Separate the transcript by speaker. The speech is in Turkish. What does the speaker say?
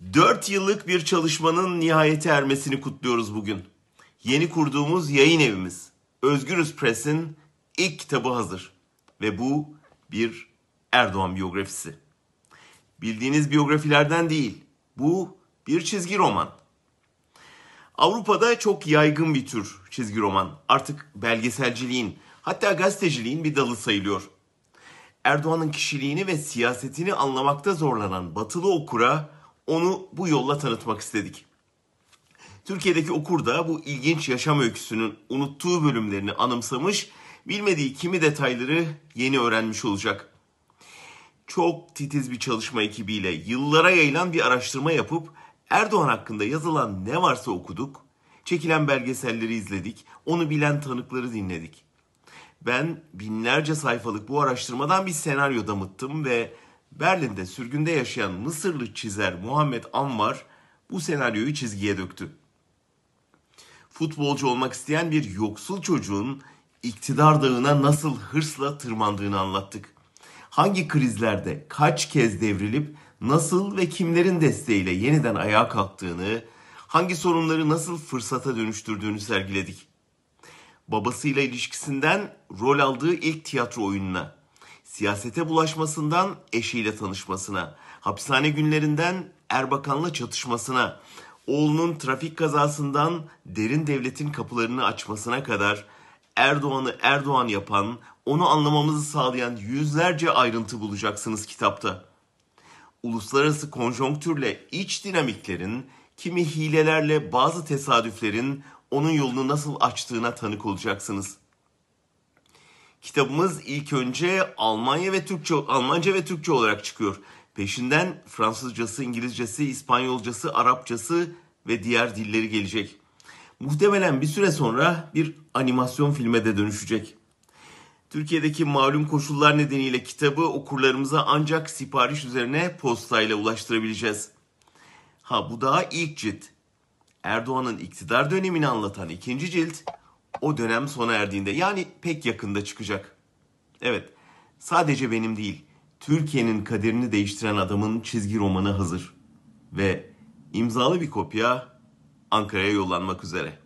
Speaker 1: 4 yıllık bir çalışmanın nihayete ermesini kutluyoruz bugün. Yeni kurduğumuz yayın evimiz Özgürüz Press'in ilk kitabı hazır. Ve bu bir Erdoğan biyografisi. Bildiğiniz biyografilerden değil. Bu bir çizgi roman. Avrupa'da çok yaygın bir tür çizgi roman. Artık belgeselciliğin, hatta gazeteciliğin bir dalı sayılıyor. Erdoğan'ın kişiliğini ve siyasetini anlamakta zorlanan batılı okura onu bu yolla tanıtmak istedik. Türkiye'deki okur da bu ilginç yaşam öyküsünün unuttuğu bölümlerini anımsamış, bilmediği kimi detayları yeni öğrenmiş olacak. Çok titiz bir çalışma ekibiyle yıllara yayılan bir araştırma yapıp Erdoğan hakkında yazılan ne varsa okuduk, çekilen belgeselleri izledik, onu bilen tanıkları dinledik. Ben binlerce sayfalık bu araştırmadan bir senaryo damıttım ve Berlin'de sürgünde yaşayan Mısırlı çizer Muhammed Anvar bu senaryoyu çizgiye döktü. Futbolcu olmak isteyen bir yoksul çocuğun iktidar dağına nasıl hırsla tırmandığını anlattık. Hangi krizlerde kaç kez devrilip nasıl ve kimlerin desteğiyle yeniden ayağa kalktığını, hangi sorunları nasıl fırsata dönüştürdüğünü sergiledik babasıyla ilişkisinden rol aldığı ilk tiyatro oyununa, siyasete bulaşmasından eşiyle tanışmasına, hapishane günlerinden Erbakan'la çatışmasına, oğlunun trafik kazasından derin devletin kapılarını açmasına kadar Erdoğan'ı Erdoğan yapan, onu anlamamızı sağlayan yüzlerce ayrıntı bulacaksınız kitapta. Uluslararası konjonktürle iç dinamiklerin, kimi hilelerle bazı tesadüflerin onun yolunu nasıl açtığına tanık olacaksınız. Kitabımız ilk önce Almanya ve Türkçe, Almanca ve Türkçe olarak çıkıyor. Peşinden Fransızcası, İngilizcesi, İspanyolcası, Arapçası ve diğer dilleri gelecek. Muhtemelen bir süre sonra bir animasyon filme de dönüşecek. Türkiye'deki malum koşullar nedeniyle kitabı okurlarımıza ancak sipariş üzerine postayla ulaştırabileceğiz. Ha bu daha ilk cilt. Erdoğan'ın iktidar dönemini anlatan ikinci cilt o dönem sona erdiğinde yani pek yakında çıkacak. Evet sadece benim değil Türkiye'nin kaderini değiştiren adamın çizgi romanı hazır. Ve imzalı bir kopya Ankara'ya yollanmak üzere.